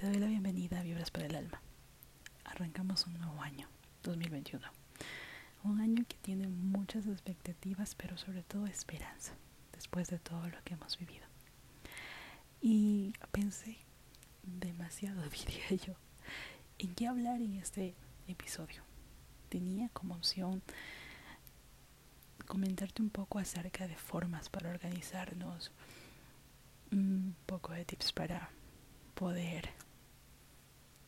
Te doy la bienvenida a Vibras para el Alma. Arrancamos un nuevo año, 2021. Un año que tiene muchas expectativas, pero sobre todo esperanza, después de todo lo que hemos vivido. Y pensé demasiado, diría yo, en qué hablar en este episodio. Tenía como opción comentarte un poco acerca de formas para organizarnos, un poco de tips para poder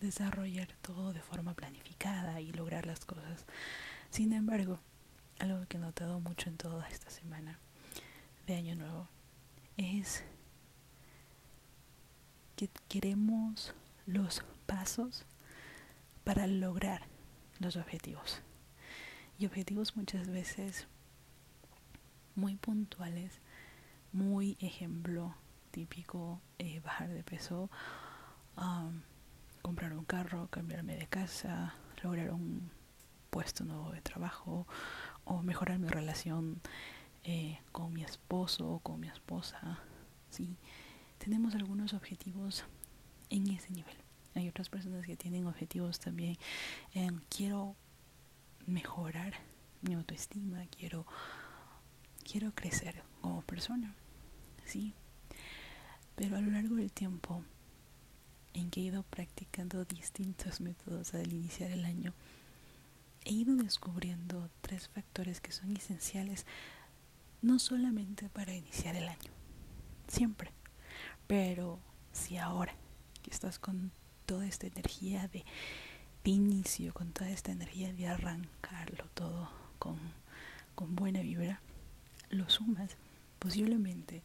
desarrollar todo de forma planificada y lograr las cosas. Sin embargo, algo que he notado mucho en toda esta semana de Año Nuevo es que queremos los pasos para lograr los objetivos. Y objetivos muchas veces muy puntuales, muy ejemplo típico, eh, bajar de peso, comprar un carro, cambiarme de casa, lograr un puesto nuevo de trabajo o mejorar mi relación eh, con mi esposo o con mi esposa. ¿sí? Tenemos algunos objetivos en ese nivel. Hay otras personas que tienen objetivos también quiero mejorar mi autoestima, quiero quiero crecer como persona. Sí. Pero a lo largo del tiempo en que he ido practicando distintos métodos al iniciar el año, he ido descubriendo tres factores que son esenciales no solamente para iniciar el año, siempre, pero si ahora que estás con toda esta energía de, inicio, con toda esta energía de arrancarlo todo con, con buena vibra, lo sumas, posiblemente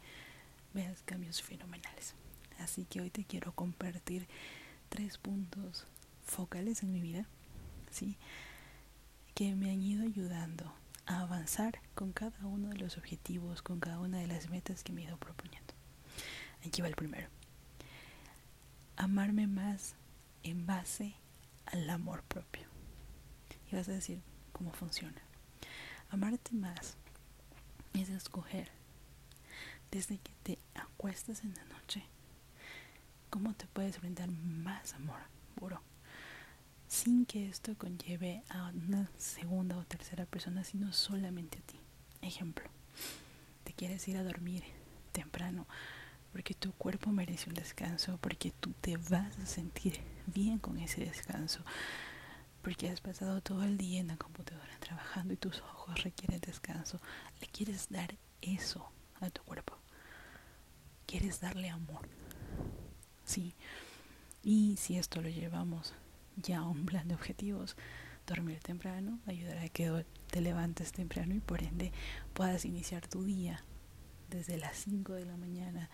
veas cambios fenomenales. Así que hoy te quiero compartir tres puntos focales en mi vida, ¿sí? que me han ido ayudando a avanzar con cada uno de los objetivos, con cada una de las metas que me he ido proponiendo. Aquí va el primero. Amarme más en base al amor propio. Y vas a decir cómo funciona. Amarte más es escoger desde que te acuestas en la noche cómo te puedes brindar más amor puro sin que esto conlleve a una segunda o tercera persona sino solamente a ti ejemplo te quieres ir a dormir temprano porque tu cuerpo merece un descanso porque tú te vas a sentir bien con ese descanso porque has pasado todo el día en la computadora trabajando y tus ojos requieren descanso, le quieres dar eso a tu cuerpo. Quieres darle amor. Sí. Y si esto lo llevamos ya a un plan de objetivos, dormir temprano ayudará a que te levantes temprano y por ende puedas iniciar tu día desde las 5 de la mañana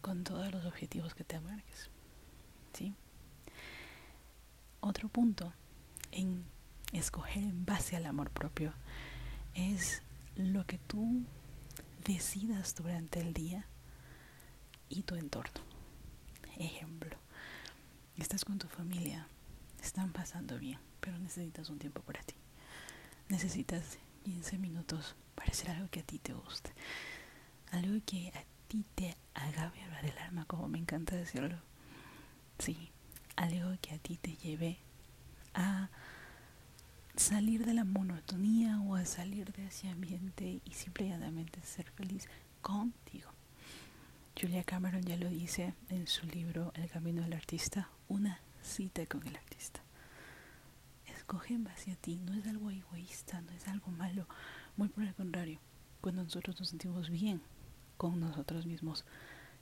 con todos los objetivos que te marques. ¿Sí? Otro punto en escoger en base al amor propio es lo que tú decidas durante el día y tu entorno. Ejemplo, estás con tu familia, están pasando bien, pero necesitas un tiempo para ti. Necesitas 15 minutos para hacer algo que a ti te guste, algo que a ti te haga vibrar el alma, como me encanta decirlo. Sí, algo que a ti te lleve a salir de la monotonía o a salir de ese ambiente y simplemente ser feliz contigo. Julia Cameron ya lo dice en su libro El camino del artista, una cita con el artista. Escoge en a ti, no es algo egoísta, no es algo malo, muy por el contrario, cuando nosotros nos sentimos bien con nosotros mismos,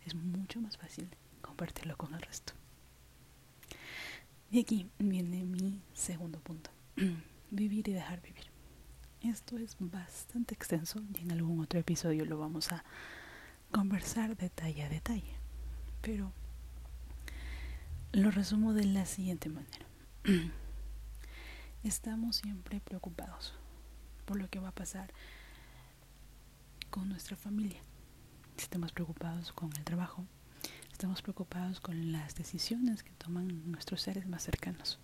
es mucho más fácil compartirlo con el resto. Y aquí viene mi segundo punto. vivir y dejar vivir. Esto es bastante extenso y en algún otro episodio lo vamos a conversar detalle a detalle. Pero lo resumo de la siguiente manera. Estamos siempre preocupados por lo que va a pasar con nuestra familia. Estamos preocupados con el trabajo, Estamos preocupados con las decisiones que toman nuestros seres más cercanos.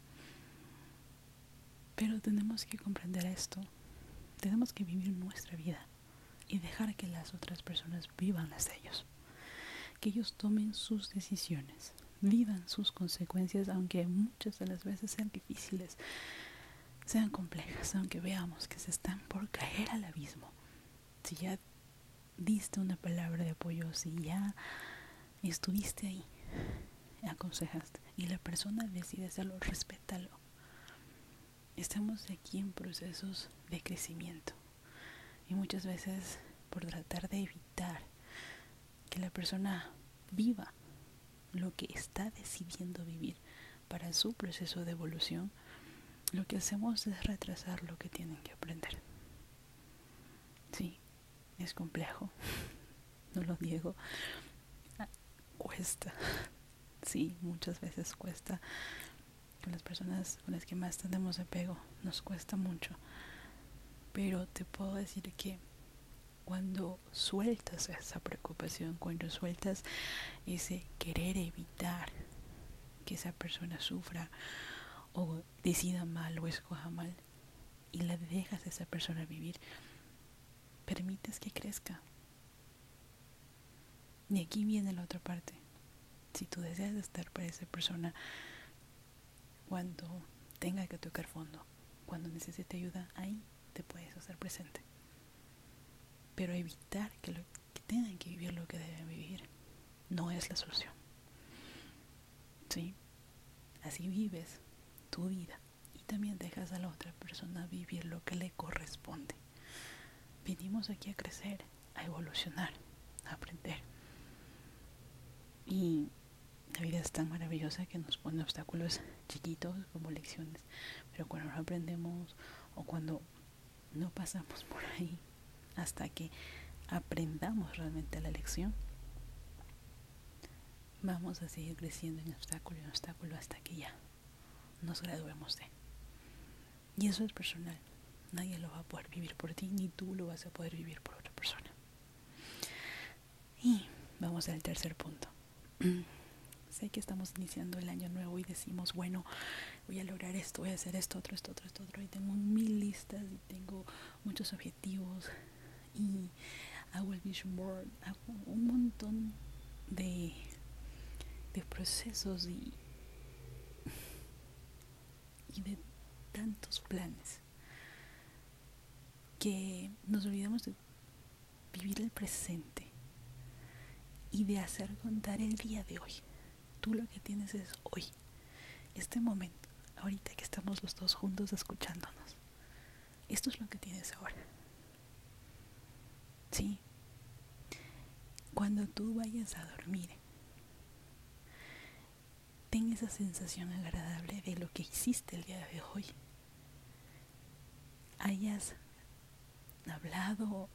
Pero tenemos que comprender esto. Tenemos que vivir nuestra vida y dejar que las otras personas vivan las de ellos. Que ellos tomen sus decisiones, vivan sus consecuencias, aunque muchas de las veces sean difíciles, sean complejas, aunque veamos que se están por caer al abismo. Si ya diste una palabra de apoyo, si ya estuviste ahí, aconsejaste y la persona decide hacerlo, respétalo. Estamos aquí en procesos de crecimiento y muchas veces por tratar de evitar que la persona viva lo que está decidiendo vivir para su proceso de evolución, lo que hacemos es retrasar lo que tienen que aprender. Sí, es complejo, no lo niego, cuesta, sí, muchas veces cuesta. Con las personas con las que más tenemos apego nos cuesta mucho, pero te puedo decir que cuando sueltas esa preocupación, cuando sueltas ese querer evitar que esa persona sufra o decida mal o escoja mal y la dejas a esa persona vivir, permites que crezca. Y aquí viene la otra parte. Si tú deseas estar para esa persona cuando tenga que tocar fondo, cuando necesite ayuda, ahí te puedes hacer presente pero evitar que, tengan que vivir lo que deben vivir no es la solución. ¿Sí? Así vives tu vida y también dejas a la otra persona vivir lo que le corresponde. Vinimos aquí a crecer, a evolucionar, a aprender. Y la vida es tan maravillosa que nos pone obstáculos chiquitos como lecciones, pero cuando no aprendemos o cuando no pasamos por ahí, hasta que aprendamos realmente la lección, vamos a seguir creciendo en obstáculo en obstáculo hasta que ya nos graduemos de. Y eso es personal. Nadie lo va a poder vivir por ti, ni tú lo vas a poder vivir por otra persona. Y vamos al tercer punto. sé que estamos iniciando el año nuevo y decimos, bueno, voy a lograr esto, voy a hacer esto, otro, esto, otro, esto, otro. Y tengo mil listas y tengo muchos objetivos y hago el vision board, hago un montón de, de procesos y, y de tantos planes que nos olvidamos de vivir el presente y de hacer contar el día de hoy. Tú lo que tienes es hoy, este momento, ahorita que estamos los dos juntos escuchándonos. Esto es lo que tienes ahora. Sí. Cuando tú vayas a dormir, ten esa sensación agradable de lo que hiciste el día de hoy. Hayas hablado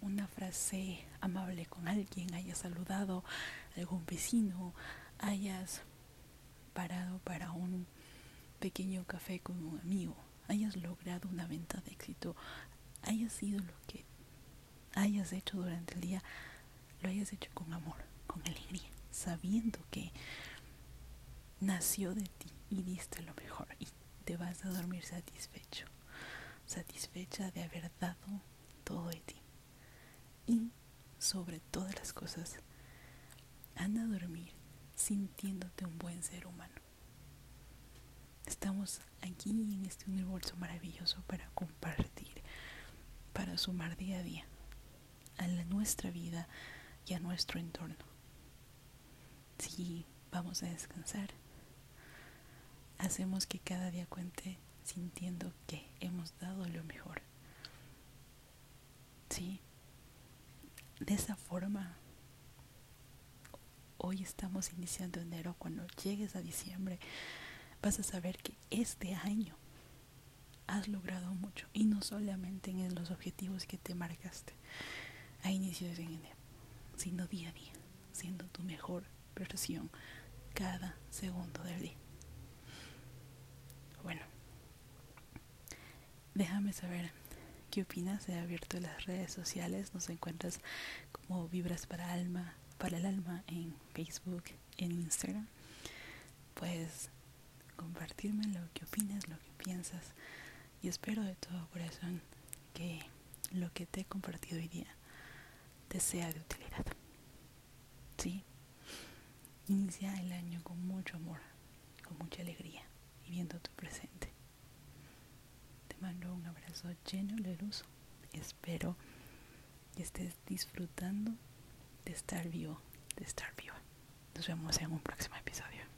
una frase amable con alguien, hayas saludado a algún vecino, hayas parado para un pequeño café con un amigo, hayas logrado una venta de éxito, hayas sido lo que hayas hecho durante el día, lo hayas hecho con amor, con alegría, sabiendo que nació de ti y diste lo mejor y te vas a dormir satisfecho, satisfecha de haber dado todo de ti. Y sobre todas las cosas, anda a dormir sintiéndote un buen ser humano. Estamos aquí en este universo maravilloso para compartir, para sumar día a día a nuestra vida y a nuestro entorno. Si vamos a descansar, hacemos que cada día cuente sintiendo que hemos dado lo mejor. Sí, de esa forma, hoy estamos iniciando enero, cuando llegues a diciembre, vas a saber que este año has logrado mucho y no solamente en los objetivos que te marcaste, a inicios de enero, sino día a día, siendo tu mejor versión cada segundo del día. Bueno, déjame saber qué opinas. He abierto las redes sociales. Nos encuentras como Vibras para Alma, para el Alma en Facebook, en Instagram. Puedes compartirme lo que opinas, lo que piensas. Y espero de todo corazón que lo que te he compartido hoy día sea de utilidad. ¿Sí? inicia el año con mucho amor, con mucha alegría, viviendo tu presente. Te mando un abrazo lleno de luz. Espero que estés disfrutando de estar vivo, de estar viva. Nos vemos en un próximo episodio.